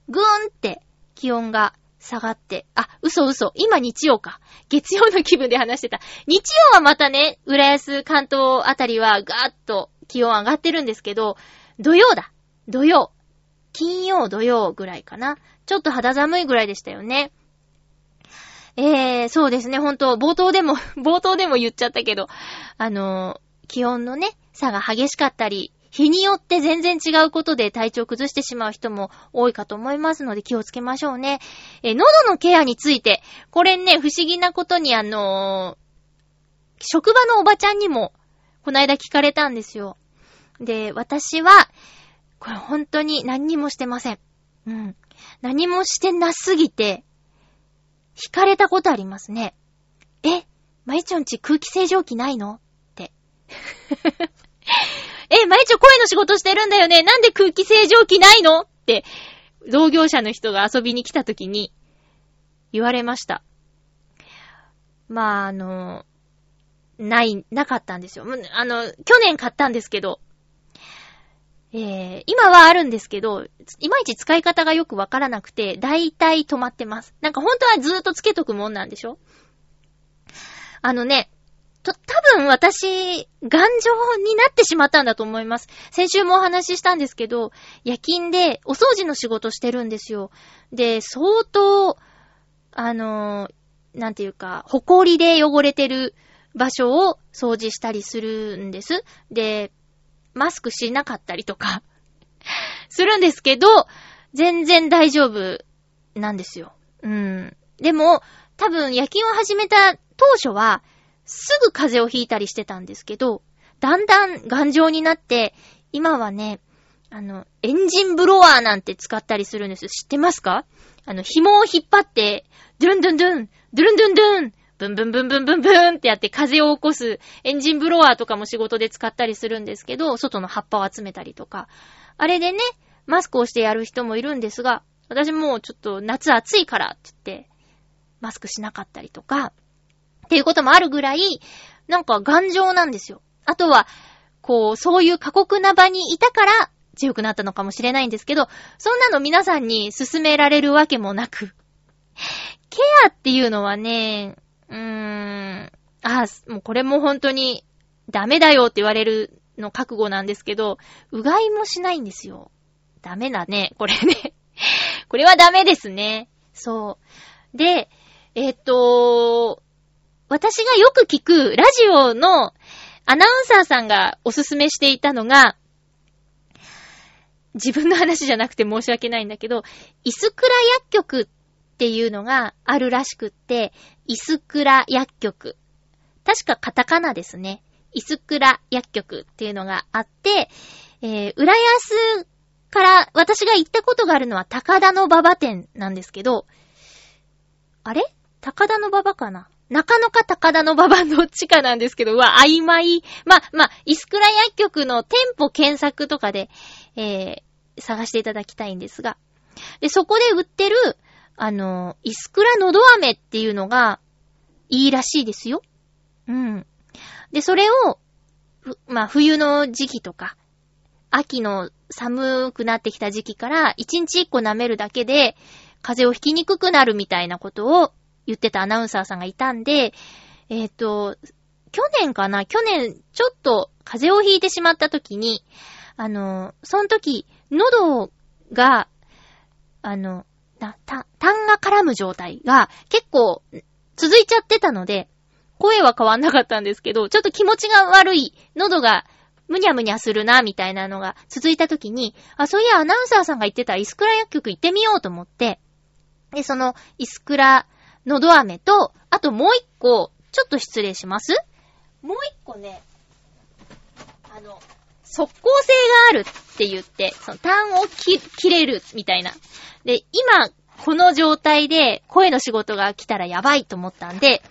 ぐーんって気温が下がって、あ、嘘嘘。今日曜か。月曜の気分で話してた。日曜はまたね、浦安、関東あたりはガーッと気温上がってるんですけど、土曜だ。土曜。金曜、土曜ぐらいかな。ちょっと肌寒いぐらいでしたよね。えー、そうですね、ほんと、冒頭でも、冒頭でも言っちゃったけど、あのー、気温のね、差が激しかったり、日によって全然違うことで体調崩してしまう人も多いかと思いますので気をつけましょうね。え、喉のケアについて、これね、不思議なことにあのー、職場のおばちゃんにも、この間聞かれたんですよ。で、私は、これ本当に何にもしてません。うん。何もしてなすぎて、惹かれたことありますね。え、まいちょんち空気清浄機ないの？って。え、まいちょ声の仕事してるんだよねなんで空気清浄機ないの？って、同業者の人が遊びに来た時に、言われました。まあ、あの、ない、なかったんですよ。あの、去年買ったんですけど、えー、今はあるんですけど、いまいち使い方がよくわからなくて、だいたい止まってます。なんか本当はずーっとつけとくもんなんでしょ？あのね、と、多分私、頑丈になってしまったんだと思います。先週もお話ししたんですけど、夜勤でお掃除の仕事してるんですよ。で、相当、あのー、なんていうか、埃で汚れてる場所を掃除したりするんです。で、マスクしなかったりとか、するんですけど、全然大丈夫なんですよ。うん。でも、多分夜勤を始めた当初は、すぐ風邪をひいたりしてたんですけど、だんだん頑丈になって、今はね、あの、エンジンブロワーなんて使ったりするんです。知ってますか？あの、紐を引っ張って、ドゥルンドゥンドゥン、ドゥルンドゥンドゥン、ブンブンブンブンブンブンってやって風を起こすエンジンブロワーとかも仕事で使ったりするんですけど、外の葉っぱを集めたりとか。あれでね、マスクをしてやる人もいるんですが、私もうちょっと夏暑いからって言って、マスクしなかったりとか、っていうこともあるぐらい、なんか頑丈なんですよ。あとは、こう、そういう過酷な場にいたから強くなったのかもしれないんですけど、そんなの皆さんに勧められるわけもなく。ケアっていうのはね、うーん、あ、もうこれも本当にダメだよって言われるの覚悟なんですけど、うがいもしないんですよ。ダメだね、これね。これはダメですね。そう。で、えっと、私がよく聞くラジオのアナウンサーさんがおすすめしていたのが、自分の話じゃなくて申し訳ないんだけど、イスクラ薬局っていうのがあるらしくって、イスクラ薬局。確かカタカナですね。イスクラ薬局っていうのがあって、えー、浦安から私が行ったことがあるのは高田の馬場店なんですけど、あれ？高田の馬場かな？中野か高田の馬場どっちかなんですけど、うわ、曖昧。ま、ま、イスクラ薬局の店舗検索とかで、えー、探していただきたいんですが。で、そこで売ってる、あの、イスクラのど飴っていうのが、いいらしいですよ。うん。で、それを、まあ、冬の時期とか、秋の寒くなってきた時期から、1日1個舐めるだけで、風邪をひきにくくなるみたいなことを言ってたアナウンサーさんがいたんで、えっ、ー、と、去年かな？去年、ちょっと風邪をひいてしまった時に、あの、その時、喉が、あの、な、た、痰が絡む状態が結構続いちゃってたので、声は変わんなかったんですけど、ちょっと気持ちが悪い、喉がむにゃむにゃするな、みたいなのが続いた時に、あ、そういやアナウンサーさんが言ってたイスクラ薬局行ってみようと思って、で、そのイスクラのど飴と、あともう一個、ちょっと失礼しますもう一個ね、あの、速攻性があるって言って、その痰をき切れるみたいな。で、今、この状態で声の仕事が来たらやばいと思ったんで、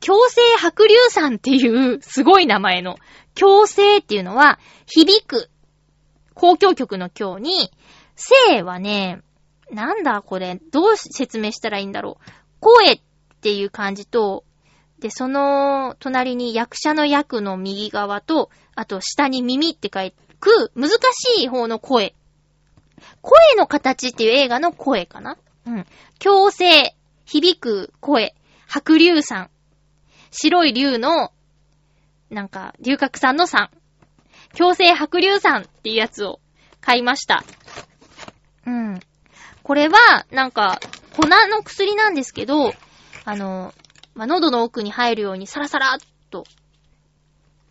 強制白硫酸っていうすごい名前の、強制っていうのは、響く。公共曲の強に、性はね、なんだこれ、どう説明したらいいんだろう。声っていう感じと、で、その隣に役者の役の右側と、あと下に耳って書く難しい方の声。声の形っていう映画の声かなうん。強制、響く声、白竜さん。白い竜の、なんか、龍角散の散。強制白竜散っていうやつを買いました。うん。これは、なんか、粉の薬なんですけど、あの、まあ、喉の奥に入るようにサラサラっと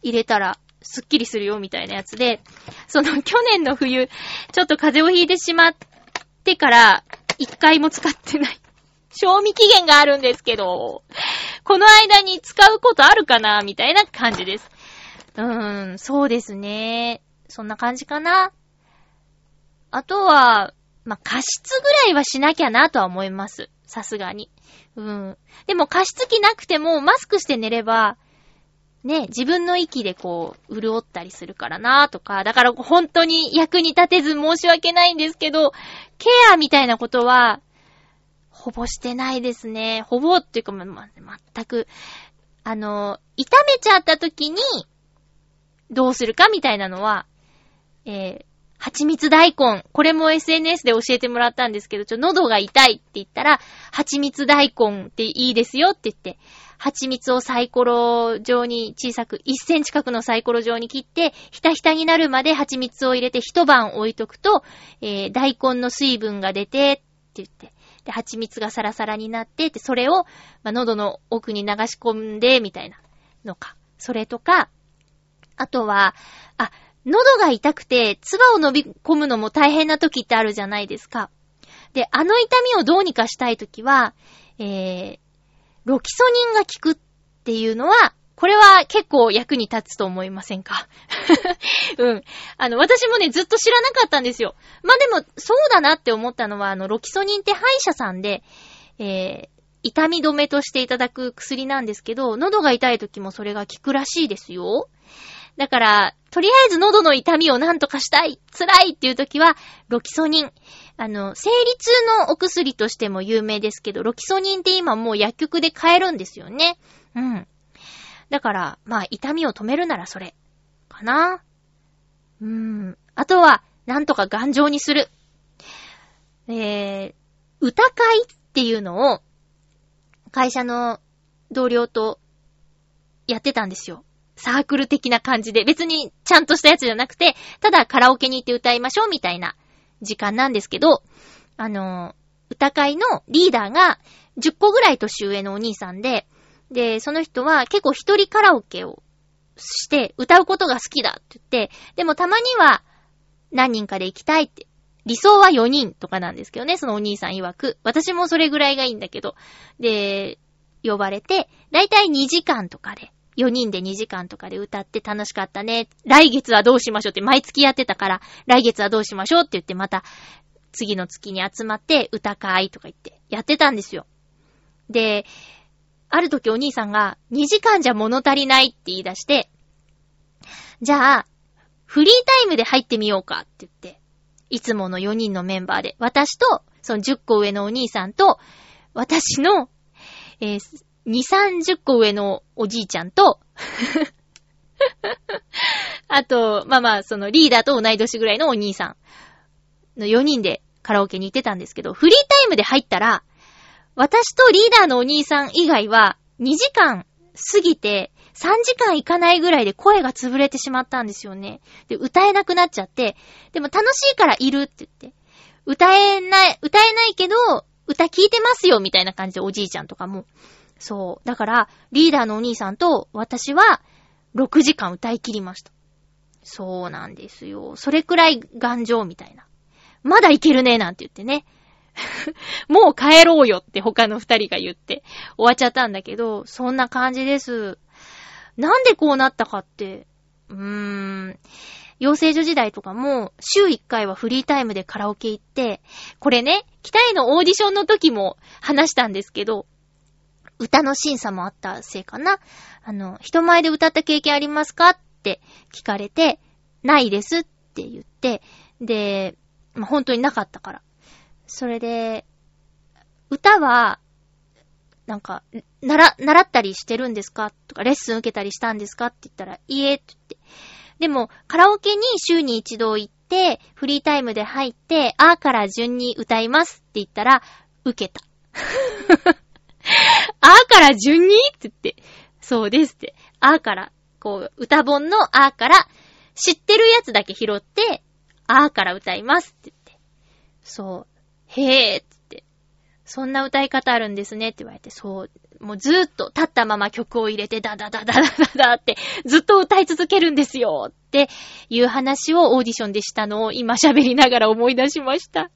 入れたら、すっきりするよみたいなやつで、その 去年の冬、ちょっと風邪をひいてしまってから、一回も使ってない。賞味期限があるんですけど、この間に使うことあるかなみたいな感じです。うーん、そうですね。そんな感じかな。あとは、まあ、加湿ぐらいはしなきゃなとは思います。さすがに。うん。でも加湿器なくてもマスクして寝れば、ね、自分の息でこう、潤ったりするからなとか、だから本当に役に立てず申し訳ないんですけど、ケアみたいなことは、ほぼしてないですね。ほぼっていうか、ま、ま、全く、あの、炒めちゃった時に、どうするかみたいなのは、えー、蜂蜜大根。これも SNS で教えてもらったんですけど、ちょ、喉が痛いって言ったら、蜂蜜大根っていいですよって言って、蜂蜜をサイコロ状に小さく、1センチ角のサイコロ状に切って、ひたひたになるまで蜂蜜を入れて一晩置いとくと、えー、大根の水分が出て、って言って、で、蜂蜜がサラサラになって、それを、まあ、喉の奥に流し込んで、みたいなのか。それとか、あとは、あ、喉が痛くて、唾を飲み込むのも大変な時ってあるじゃないですか。で、あの痛みをどうにかしたい時は、えー、ロキソニンが効くっていうのは、これは結構役に立つと思いませんか？うん。あの、私もね、ずっと知らなかったんですよ。まあ、でも、そうだなって思ったのは、あの、ロキソニンって歯医者さんで、えー、痛み止めとしていただく薬なんですけど、喉が痛い時もそれが効くらしいですよ。だから、とりあえず喉の痛みをなんとかしたい、辛いっていう時は、ロキソニン。あの、生理痛のお薬としても有名ですけど、ロキソニンって今もう薬局で買えるんですよね。うん。だから、まあ、痛みを止めるならそれ。かな。うーん。あとは、なんとか頑丈にする。えー、歌会っていうのを、会社の同僚とやってたんですよ。サークル的な感じで、別にちゃんとしたやつじゃなくて、ただカラオケに行って歌いましょうみたいな時間なんですけど、あの、歌会のリーダーが10個ぐらい年上のお兄さんで、で、その人は結構一人カラオケをして歌うことが好きだって言って、でもたまには何人かで行きたいって。理想は4人とかなんですけどね、そのお兄さん曰く。私もそれぐらいがいいんだけど。で、呼ばれて、だいたい2時間とかで4人で2時間とかで歌って楽しかったね。来月はどうしましょうって毎月やってたから、来月はどうしましょうって言ってまた次の月に集まって歌会とか言ってやってたんですよ。で、ある時お兄さんが2時間じゃ物足りないって言い出して、じゃあ、フリータイムで入ってみようかって言って、いつもの4人のメンバーで、私と、その10個上のお兄さんと、私の、えー、2、30個上のおじいちゃんと あと、まあまあ、そのリーダーと同い年ぐらいのお兄さんの4人でカラオケに行ってたんですけど、フリータイムで入ったら、私とリーダーのお兄さん以外は2時間過ぎて3時間いかないぐらいで声が潰れてしまったんですよね。で、歌えなくなっちゃって、でも楽しいからいるって言って。歌えない、歌えないけど、歌聞いてますよみたいな感じでおじいちゃんとかもそう。だから、リーダーのお兄さんと私は6時間歌い切りました。そうなんですよ。それくらい頑丈みたいな。まだいけるね、なんて言ってね。もう帰ろうよって他の二人が言って終わっちゃったんだけど、そんな感じです。なんでこうなったかって、うーん、養成所時代とかも、週1回はフリータイムでカラオケ行って、これね、期待のオーディションの時も話したんですけど、歌の審査もあったせいかな。あの、人前で歌った経験ありますかって聞かれて、ないですって言って、で、まあ、本当になかったから。それで、歌は、なんか、なら、習ったりしてるんですかとか、レッスン受けたりしたんですかって言ったら、いえ、って言って。でも、カラオケに週に一度行って、フリータイムで入って、あーから順に歌いますって言ったら、受けた。から順にって言って。そうですって。あーから、こう、歌本のあーから、知ってるやつだけ拾って、あーから歌いますって言って。そう。へーってって。そんな歌い方あるんですねって言われて、そう。もうずーっと立ったまま曲を入れてダダダダダダダってずっと歌い続けるんですよっていう話をオーディションでしたのを今喋りながら思い出しました。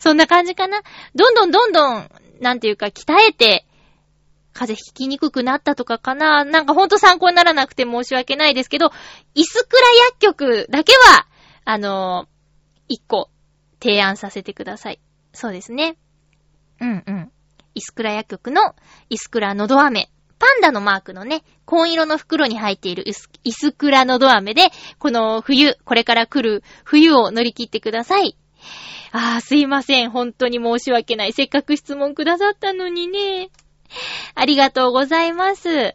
そんな感じかな。どんどんどんどんなんていうか、鍛えて、風邪ひきにくくなったとかかななんかほんと参考にならなくて申し訳ないですけど、イスクラ薬局だけは、あのー、一個提案させてください。そうですね。うんうん。イスクラ薬局のイスクラのど飴。パンダのマークのね、紺色の袋に入っているイスクラのど飴で、この冬、これから来る冬を乗り切ってください。ああ、すいません。本当に申し訳ない。せっかく質問くださったのにね。ありがとうございます。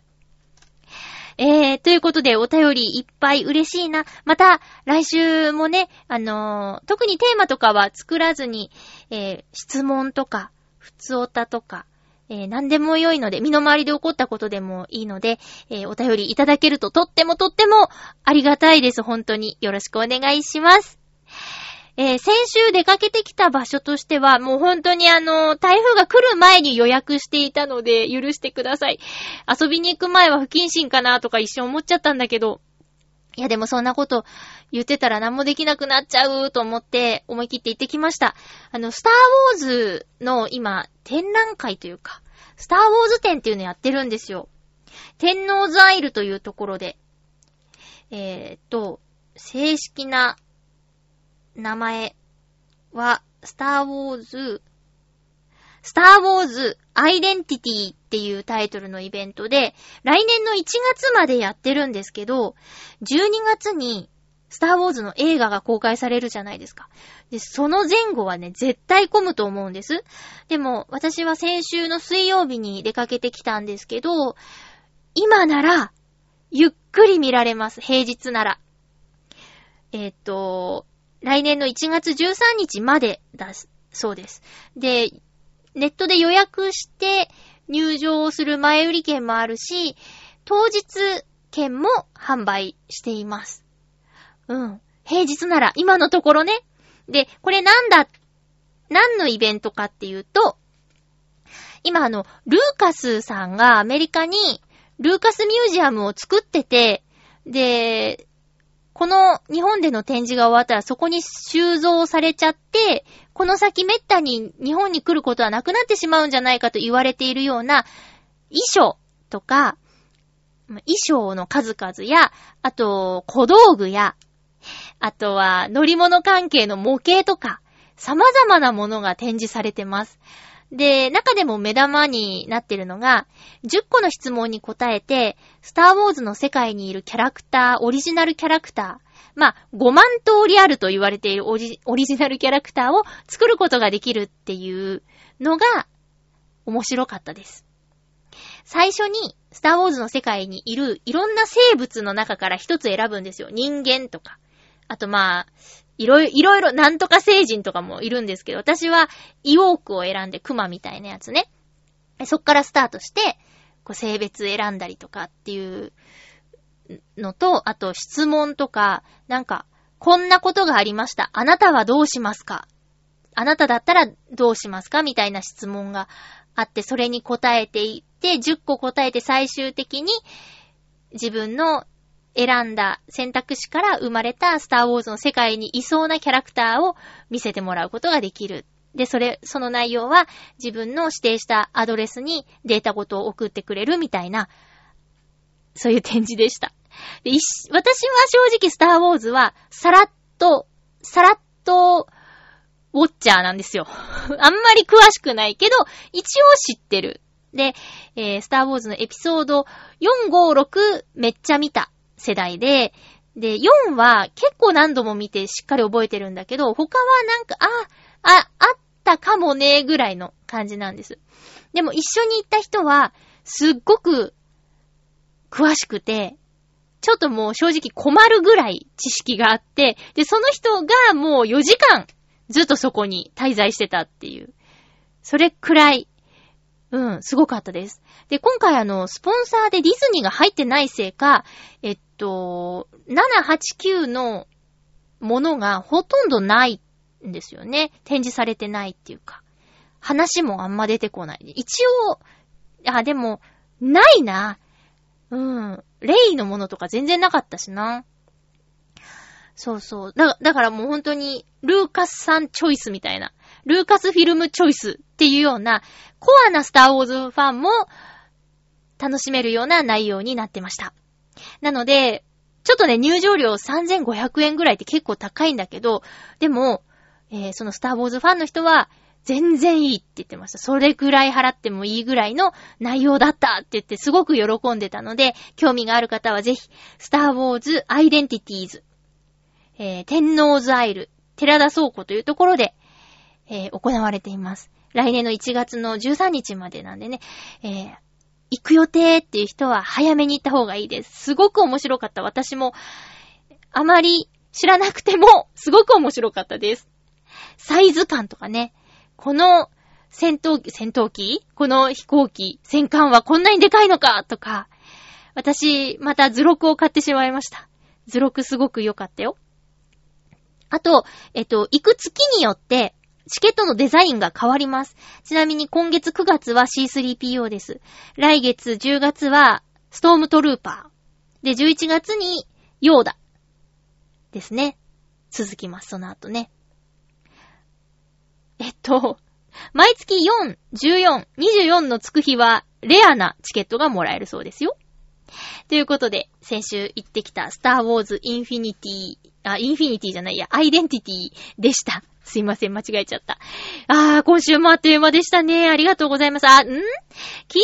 えー、ということで、お便りいっぱい嬉しいな。また、来週もね、あのー、特にテーマとかは作らずに、えー、質問とか、普通おたとか、えー、何でも良いので、身の回りで起こったことでもいいので、えー、お便りいただけるととってもとってもありがたいです。本当に。よろしくお願いします。えー、先週出かけてきた場所としては、もう本当にあの、台風が来る前に予約していたので、許してください。遊びに行く前は不謹慎かなとか一瞬思っちゃったんだけど、いやでもそんなこと言ってたら何もできなくなっちゃうと思って思い切って行ってきました。あの、スターウォーズの今、展覧会というか、スターウォーズ展っていうのやってるんですよ。天皇ザイルというところで、えー、っと、正式な名前は、スターウォーズ、スターウォーズアイデンティティっていうタイトルのイベントで、来年の1月までやってるんですけど、12月にスターウォーズの映画が公開されるじゃないですか。で、その前後はね、絶対混むと思うんです。でも、私は先週の水曜日に出かけてきたんですけど、今なら、ゆっくり見られます。平日なら。えっ、と、来年の1月13日までだそうです。で、ネットで予約して入場をする前売り券もあるし、当日券も販売しています。うん。平日なら、今のところね。で、これなんだ、何のイベントかっていうと、今あの、ルーカスさんがアメリカにルーカスミュージアムを作ってて、で、この日本での展示が終わったらそこに収蔵されちゃって、この先めったに日本に来ることはなくなってしまうんじゃないかと言われているような衣装とか、衣装の数々や、あと小道具や、あとは乗り物関係の模型とか、様々なものが展示されてます。で、中でも目玉になってるのが、10個の質問に答えて、スターウォーズの世界にいるキャラクター、オリジナルキャラクター、まあ、5万通りあると言われているオリジナルキャラクターを作ることができるっていうのが面白かったです。最初に、スターウォーズの世界にいるいろんな生物の中から一つ選ぶんですよ。人間とか。あとまあ、いろいろ、いろいろ、なんとか星人とかもいるんですけど、私はイオークを選んでクマみたいなやつね。そっからスタートして、こう性別選んだりとかっていうのと、あと質問とか、なんか、こんなことがありました。あなたはどうしますか？あなただったらどうしますか？みたいな質問があって、それに答えていって、10個答えて最終的に自分の選んだ選択肢から生まれたスターウォーズの世界にいそうなキャラクターを見せてもらうことができる。で、それ、その内容は自分の指定したアドレスにデータごと送ってくれるみたいな、そういう展示でした。で私は正直スターウォーズは、さらっと、さらっと、ウォッチャーなんですよ。あんまり詳しくないけど、一応知ってる。で、えー、スターウォーズのエピソード4、5、6めっちゃ見た世代で、で、4は結構何度も見てしっかり覚えてるんだけど、他はなんか、あ、あ、あったかもね、ぐらいの感じなんです。でも一緒に行った人は、すっごく詳しくて、ちょっともう正直困るぐらい知識があって、で、その人がもう4時間ずっとそこに滞在してたっていう。それくらい、うん、すごかったです。で、今回あの、スポンサーでディズニーが入ってないせいか、えっっと、789のものがほとんどないんですよね。展示されてないっていうか。話もあんま出てこない。一応、あ、でも、ないな。うん。レイのものとか全然なかったしな。そうそう。だ、だからもう本当に、ルーカスさんチョイスみたいな。ルーカスフィルムチョイスっていうような、コアなスターウォーズファンも楽しめるような内容になってました。なので、ちょっとね、入場料3500円ぐらいって結構高いんだけど、でも、えー、そのスターウォーズファンの人は、全然いいって言ってました。それくらい払ってもいいぐらいの内容だったって言ってすごく喜んでたので、興味がある方はぜひ、スターウォーズアイデンティティーズ、えー、天皇ズアイル寺田倉庫というところで、えー行われています。来年の1月の13日までなんでね、えー行く予定っていう人は早めに行った方がいいです。すごく面白かった。私も、あまり知らなくても、すごく面白かったです。サイズ感とかね、この戦闘機、戦闘機？この飛行機、戦艦はこんなにでかいのか？とか、私、また図録を買ってしまいました。図録すごく良かったよ。あと、えっと、行く月によって、チケットのデザインが変わります。ちなみに今月9月は C3PO です。来月10月はストームトルーパー。で、11月にヨーダ。ですね。続きます、その後ね。えっと、毎月4、14、24のつく日は、レアなチケットがもらえるそうですよ。ということで、先週行ってきたスターウォーズインフィニティ、あ、インフィニティじゃないや、アイデンティティでした。すいません、間違えちゃった。あー、今週もあっという間でしたね。ありがとうございます。あ、ん？聞い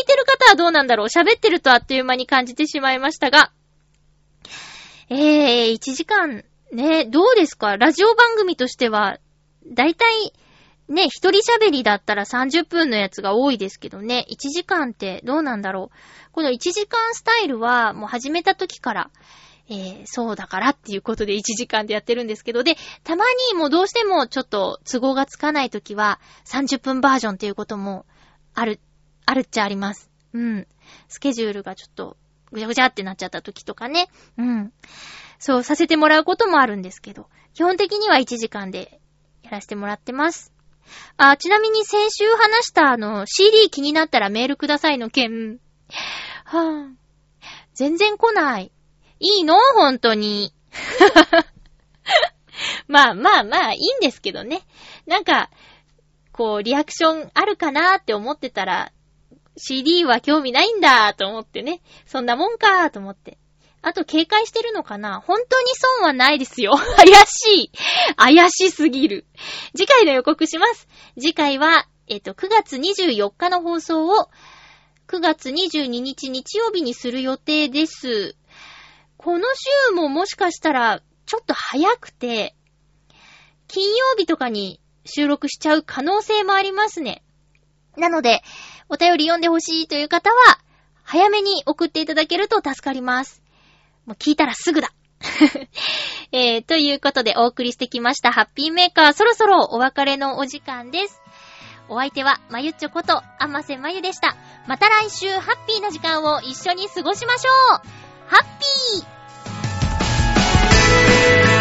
てる方はどうなんだろう？喋ってるとあっという間に感じてしまいましたが。えー、1時間、ね、どうですか？ラジオ番組としては、だいたい、ね、一人喋りだったら30分のやつが多いですけどね、1時間ってどうなんだろう？この1時間スタイルはもう始めた時から、えー、そうだからっていうことで1時間でやってるんですけど、で、たまにもうどうしてもちょっと都合がつかない時は30分バージョンっていうこともある、あるっちゃあります。うん。スケジュールがちょっとぐちゃぐちゃってなっちゃった時とかね。うん。そうさせてもらうこともあるんですけど、基本的には1時間でやらせてもらってます。あ、ちなみに先週話したあの CD 気になったらメールくださいの件。はぁ、全然来ない。いいの？本当に。まあまあまあ、いいんですけどね。なんか、こう、リアクションあるかなって思ってたら、CD は興味ないんだと思ってね。そんなもんかと思って。あと、警戒してるのかな？本当に損はないですよ。怪しい。怪しすぎる。次回の予告します。次回は、えっと、9月24日の放送を、9月22日日曜日にする予定です。この週ももしかしたら、ちょっと早くて、金曜日とかに収録しちゃう可能性もありますね。なので、お便り読んでほしいという方は、早めに送っていただけると助かります。もう聞いたらすぐだ。えー、ということでお送りしてきましたハッピーメーカー、そろそろお別れのお時間です。お相手は、まゆっちょこと、あませまゆでした。また来週、ハッピーな時間を一緒に過ごしましょうハッピー。